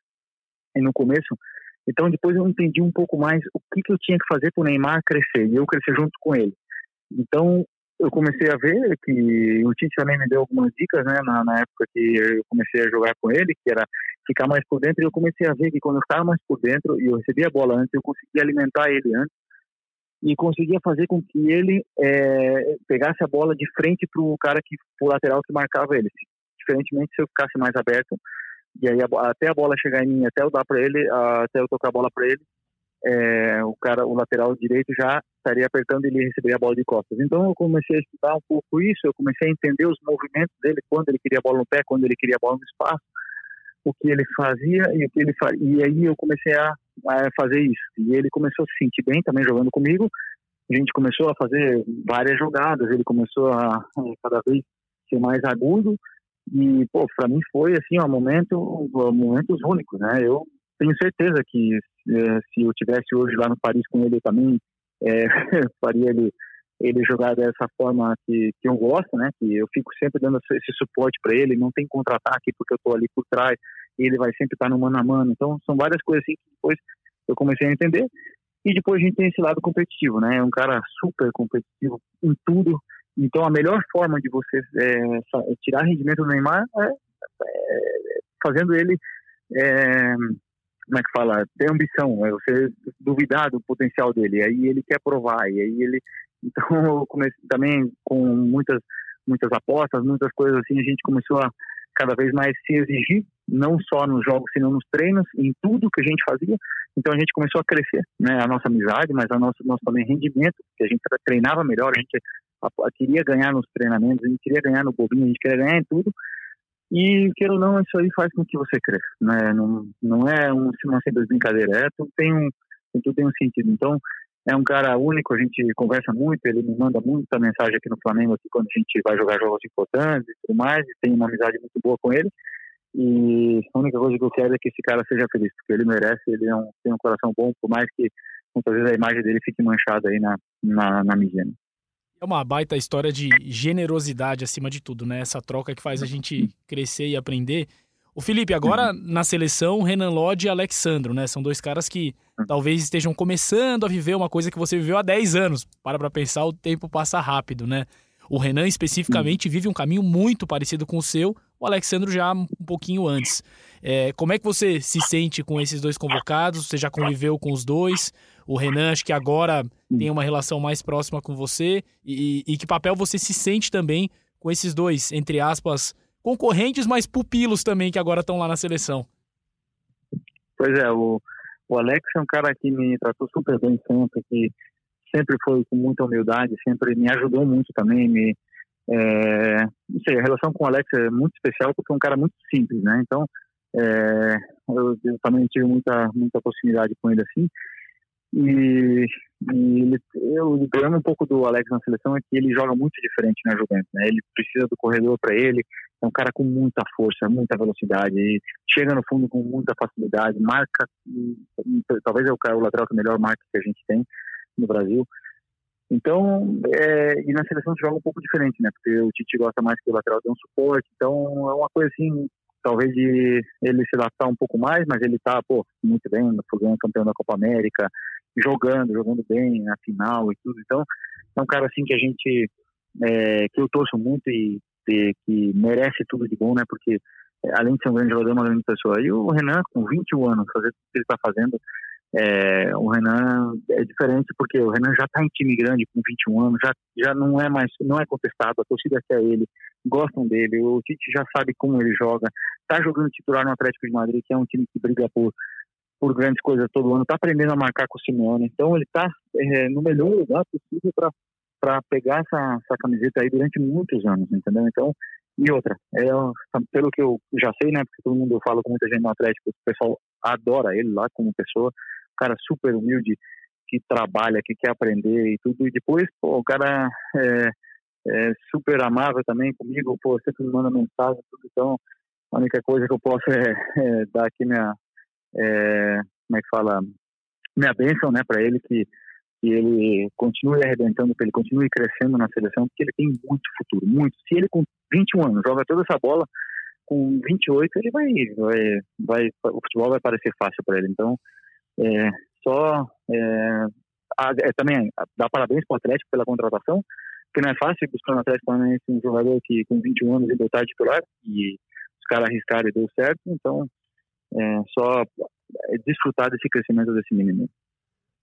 e no começo, então depois eu entendi um pouco mais o que, que eu tinha que fazer para o Neymar crescer, e eu crescer junto com ele. Então eu comecei a ver que o Tite também me deu algumas dicas, né, na, na, época que eu comecei a jogar com ele, que era ficar mais por dentro, e eu comecei a ver que quando eu estava mais por dentro e eu recebia a bola antes, eu conseguia alimentar ele antes, e conseguia fazer com que ele é, pegasse a bola de frente para o cara que o lateral que marcava ele. Diferentemente se eu ficasse mais aberto e aí a, até a bola chegar em mim, até eu dar para ele, até eu tocar a bola para ele, é, o cara, o lateral direito já estaria apertando e ele receberia a bola de costas. Então eu comecei a estudar um pouco isso, eu comecei a entender os movimentos dele, quando ele queria a bola no pé, quando ele queria a bola no espaço, o que ele fazia e o que ele. E aí eu comecei a, a fazer isso. E ele começou a se sentir bem também jogando comigo. A gente começou a fazer várias jogadas, ele começou a, cada vez ser mais agudo. E, pô, para mim foi, assim, um momento, momentos únicos, né? Eu tenho certeza que se eu tivesse hoje lá no Paris com ele, também é, faria ele ele jogar dessa forma que, que eu gosto, né? Que eu fico sempre dando esse suporte para ele, não tem contra-ataque porque eu estou ali por trás, e ele vai sempre estar tá no mano a mano. Então, são várias coisas assim que depois eu comecei a entender. E depois a gente tem esse lado competitivo, né? É um cara super competitivo em tudo. Então, a melhor forma de você é, tirar rendimento do Neymar é, é fazendo ele é, como é que fala, ter ambição, é você duvidar do potencial dele, aí ele quer provar, e aí ele então, eu comecei também com muitas, muitas apostas, muitas coisas assim, a gente começou a cada vez mais se exigir, não só nos jogos, sino nos treinos, em tudo que a gente fazia. Então a gente começou a crescer, né, a nossa amizade, mas a nossa nosso também rendimento, que a gente treinava melhor, a gente queria ganhar nos treinamentos, a gente queria ganhar no bobinho, a gente queria ganhar em tudo. E queira ou não, isso aí faz com que você cresça, né? Não, não é um, uma simples brincadeira, é tudo tem um tudo tem um sentido. Então é um cara único, a gente conversa muito, ele me manda muita mensagem aqui no Flamengo aqui quando a gente vai jogar jogos importantes e tudo mais, e tem uma amizade muito boa com ele. E a única coisa que eu quero é que esse cara seja feliz, porque ele merece, ele é um, tem um coração bom, por mais que muitas vezes a imagem dele fique manchada aí na, na, na mídia. Né? É uma baita história de generosidade acima de tudo, né? Essa troca que faz a gente crescer e aprender. O Felipe, agora uhum. na seleção, Renan Lodge e Alexandro, né? São dois caras que uhum. talvez estejam começando a viver uma coisa que você viveu há 10 anos. Para pra pensar, o tempo passa rápido, né? O Renan especificamente uhum. vive um caminho muito parecido com o seu, o Alexandro já um pouquinho antes. É, como é que você se sente com esses dois convocados? Você já conviveu com os dois? O Renan, acho que agora tem uma relação mais próxima com você. E, e que papel você se sente também com esses dois, entre aspas, concorrentes, mas pupilos também que agora estão lá na seleção. Pois é, o, o Alex é um cara que me tratou super bem sempre, que sempre foi com muita humildade, sempre me ajudou muito também, me é, não sei, a relação com o Alex é muito especial porque é um cara muito simples, né? Então, é, eu, eu, também tive muita muita proximidade com ele assim. E, e ele, eu, o problema um pouco do Alex na seleção é que ele joga muito diferente na Juventus, né? Ele precisa do corredor para ele, é um cara com muita força, muita velocidade, chega no fundo com muita facilidade, marca, talvez é o, o lateral que melhor marca que a gente tem no Brasil. Então, é, e na seleção se joga um pouco diferente, né? Porque o Tite gosta mais que o lateral dê um suporte, então é uma coisa assim, talvez de ele se adaptar um pouco mais, mas ele tá, pô, muito bem, foi campeão da Copa América, jogando, jogando bem na final e tudo. Então, é um cara assim que a gente, é, que eu torço muito e, que merece tudo de bom, né? Porque é, além de ser um grande jogador, é uma grande pessoa. E o Renan, com 21 anos, fazer tudo que ele está fazendo, é, o Renan é diferente porque o Renan já está em time grande com 21 anos, já, já não é mais, não é contestado, a torcida quer ele, gostam dele, o Tite já sabe como ele joga, está jogando titular no Atlético de Madrid, que é um time que briga por por grandes coisas todo ano, está aprendendo a marcar com o Simeone. Então ele está é, no melhor lugar possível para pegar essa, essa camiseta aí durante muitos anos, entendeu? Então, e outra, é, pelo que eu já sei, né, porque todo mundo fala com muita gente no Atlético, o pessoal adora ele lá como pessoa, cara super humilde, que trabalha, que quer aprender e tudo, e depois, pô, o cara é, é super amável também comigo, pô, sempre me manda mensagem, tudo, então a única coisa que eu posso é, é dar aqui minha, é, como é que fala, minha bênção, né, para ele, que, que ele continue arrebentando, que ele continue crescendo na seleção, porque ele tem muito futuro, muito. Se ele com 21 anos joga toda essa bola, com 28 ele vai, vai, vai o futebol vai parecer fácil para ele. Então, é, só é, é, também dá parabéns para o Atlético pela contratação, porque não é fácil buscar no Atlético Paranaense um jogador que com 21 anos e botar titular e os caras arriscaram e deu certo, então é, só é desfrutar desse crescimento desse menino.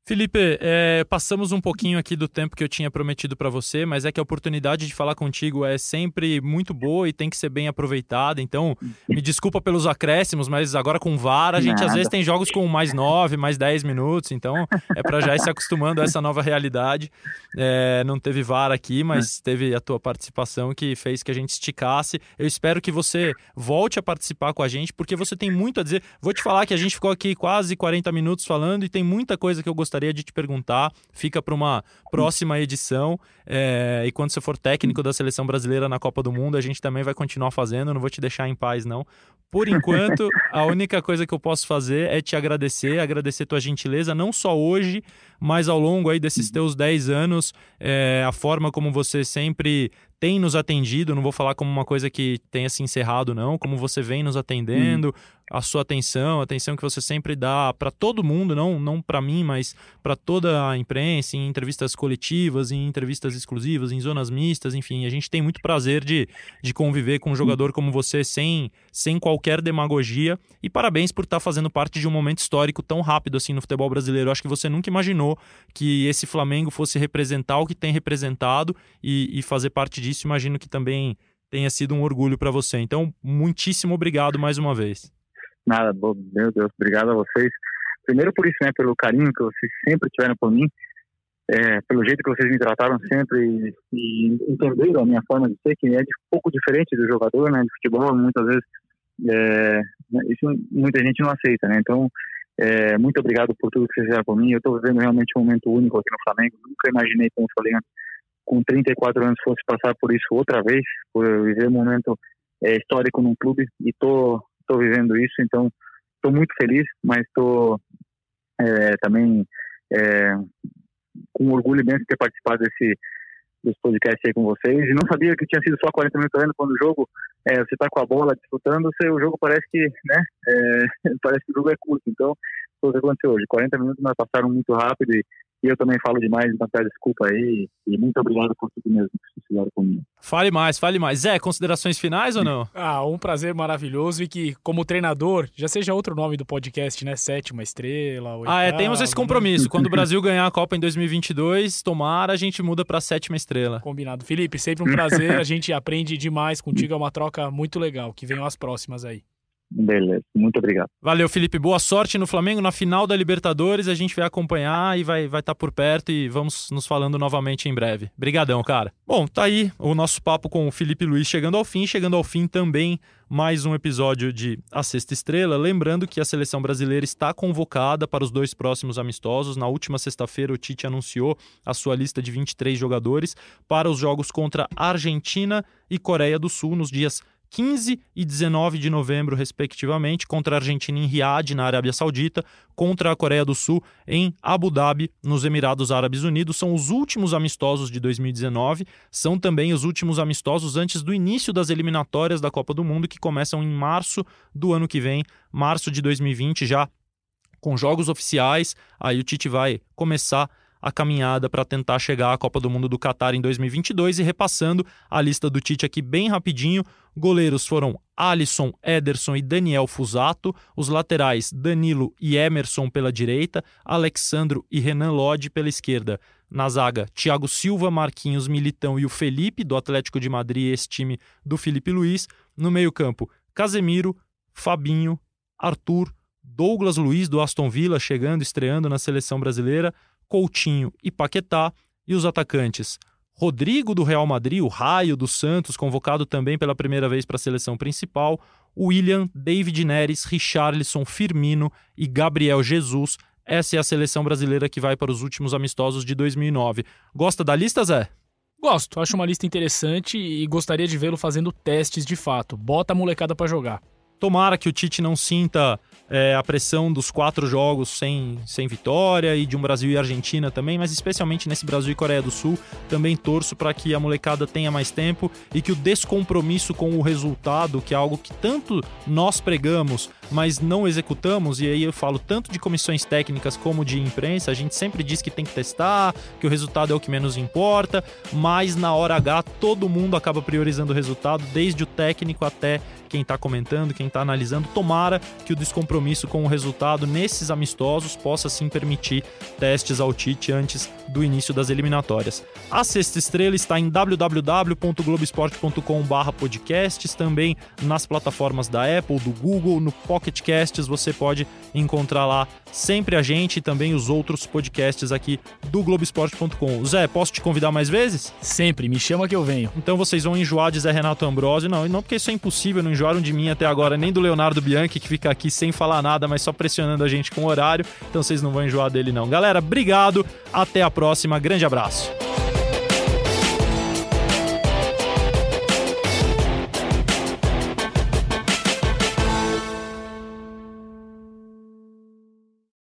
Felipe, é, passamos um pouquinho aqui do tempo que eu tinha prometido para você, mas é que a oportunidade de falar contigo é sempre muito boa e tem que ser bem aproveitada. Então, me desculpa pelos acréscimos, mas agora com VAR, a gente Nada. às vezes tem jogos com mais 9, mais 10 minutos. Então, é para já ir se acostumando a essa nova realidade. É, não teve VAR aqui, mas teve a tua participação que fez que a gente esticasse. Eu espero que você volte a participar com a gente, porque você tem muito a dizer. Vou te falar que a gente ficou aqui quase 40 minutos falando e tem muita coisa que eu gostaria gostaria de te perguntar, fica para uma próxima edição. É, e quando você for técnico da seleção brasileira na Copa do Mundo, a gente também vai continuar fazendo, não vou te deixar em paz, não. Por enquanto, a única coisa que eu posso fazer é te agradecer, agradecer tua gentileza, não só hoje, mas ao longo aí desses teus 10 anos, é, a forma como você sempre tem nos atendido, não vou falar como uma coisa que tenha se encerrado, não, como você vem nos atendendo, hum. a sua atenção, a atenção que você sempre dá para todo mundo, não, não para mim, mas para toda a imprensa, em entrevistas coletivas, em entrevistas exclusivas, em zonas mistas, enfim, a gente tem muito prazer de, de conviver com um jogador como você sem, sem qualquer demagogia e parabéns por estar tá fazendo parte de um momento histórico tão rápido assim no futebol brasileiro. Acho que você nunca imaginou que esse Flamengo fosse representar o que tem representado e, e fazer parte disso disso, imagino que também tenha sido um orgulho para você. Então, muitíssimo obrigado mais uma vez. Nada, meu Deus, obrigado a vocês. Primeiro por isso, né, pelo carinho que vocês sempre tiveram por mim, é, pelo jeito que vocês me trataram sempre e, e, entenderam a minha forma de ser, que é de, pouco diferente do jogador, né, de futebol, muitas vezes é, isso muita gente não aceita, né, então é, muito obrigado por tudo que vocês fizeram por mim, eu estou vivendo realmente um momento único aqui no Flamengo, nunca imaginei, como eu falei antes, com 34 anos fosse passar por isso outra vez, por viver um momento é, histórico num clube e tô tô vivendo isso, então estou muito feliz, mas estou é, também é, com orgulho mesmo de ter participado desse desse podcast aí com vocês. E não sabia que tinha sido só 40 minutos ainda quando o jogo é, você está com a bola disputando, você, o jogo parece que né é, parece que o jogo é curto, então foi o que aconteceu hoje, 40 minutos mas passaram muito rápido e e eu também falo demais, então peço desculpa aí. E muito obrigado por tudo mesmo que vocês fizeram comigo. Fale mais, fale mais. Zé, considerações finais ou não? Ah, um prazer maravilhoso e que, como treinador, já seja outro nome do podcast, né? Sétima estrela. Oitava, ah, é, temos esse compromisso. Né? Quando o Brasil ganhar a Copa em 2022, tomara, a gente muda para sétima estrela. Combinado. Felipe, sempre um prazer. a gente aprende demais contigo. É uma troca muito legal. Que venham as próximas aí. Beleza, muito obrigado. Valeu, Felipe. Boa sorte no Flamengo. Na final da Libertadores, a gente vai acompanhar e vai estar vai tá por perto e vamos nos falando novamente em breve. Brigadão, cara. Bom, tá aí o nosso papo com o Felipe Luiz chegando ao fim. Chegando ao fim também mais um episódio de A Sexta Estrela. Lembrando que a seleção brasileira está convocada para os dois próximos amistosos. Na última sexta-feira, o Tite anunciou a sua lista de 23 jogadores para os jogos contra Argentina e Coreia do Sul nos dias 15 e 19 de novembro, respectivamente, contra a Argentina em Riad, na Arábia Saudita, contra a Coreia do Sul em Abu Dhabi, nos Emirados Árabes Unidos. São os últimos amistosos de 2019, são também os últimos amistosos antes do início das eliminatórias da Copa do Mundo, que começam em março do ano que vem, março de 2020, já com jogos oficiais. Aí o Tite vai começar a caminhada para tentar chegar à Copa do Mundo do Catar em 2022 e repassando a lista do Tite aqui bem rapidinho. Goleiros foram Alisson, Ederson e Daniel Fusato. Os laterais, Danilo e Emerson pela direita, Alexandro e Renan Lodge pela esquerda. Na zaga, Thiago Silva, Marquinhos, Militão e o Felipe, do Atlético de Madrid, esse time do Felipe Luiz. No meio-campo, Casemiro, Fabinho, Arthur, Douglas Luiz, do Aston Villa, chegando, estreando na seleção brasileira. Coutinho e Paquetá, e os atacantes Rodrigo do Real Madrid, o raio do Santos, convocado também pela primeira vez para a seleção principal, William, David Neres, Richarlison, Firmino e Gabriel Jesus. Essa é a seleção brasileira que vai para os últimos amistosos de 2009. Gosta da lista, Zé? Gosto, acho uma lista interessante e gostaria de vê-lo fazendo testes de fato. Bota a molecada para jogar. Tomara que o Tite não sinta é, a pressão dos quatro jogos sem, sem vitória e de um Brasil e Argentina também, mas especialmente nesse Brasil e Coreia do Sul, também torço para que a molecada tenha mais tempo e que o descompromisso com o resultado, que é algo que tanto nós pregamos, mas não executamos, e aí eu falo tanto de comissões técnicas como de imprensa, a gente sempre diz que tem que testar, que o resultado é o que menos importa, mas na hora H todo mundo acaba priorizando o resultado, desde o técnico até quem está comentando, quem está analisando. Tomara que o descompromisso com o resultado nesses amistosos possa sim permitir testes ao Tite antes do início das eliminatórias. A sexta estrela está em www.globesport.com/podcasts, também nas plataformas da Apple, do Google, no Pocket Casts, você pode encontrar lá sempre a gente e também os outros podcasts aqui do Globoesporte.com. Zé, posso te convidar mais vezes? Sempre, me chama que eu venho. Então vocês vão enjoar de Zé Renato Ambrosio. Não, não porque isso é impossível, não enjoaram de mim até agora, nem do Leonardo Bianchi, que fica aqui sem falar nada, mas só pressionando a gente com o horário. Então vocês não vão enjoar dele, não. Galera, obrigado. Até a próxima. Grande abraço.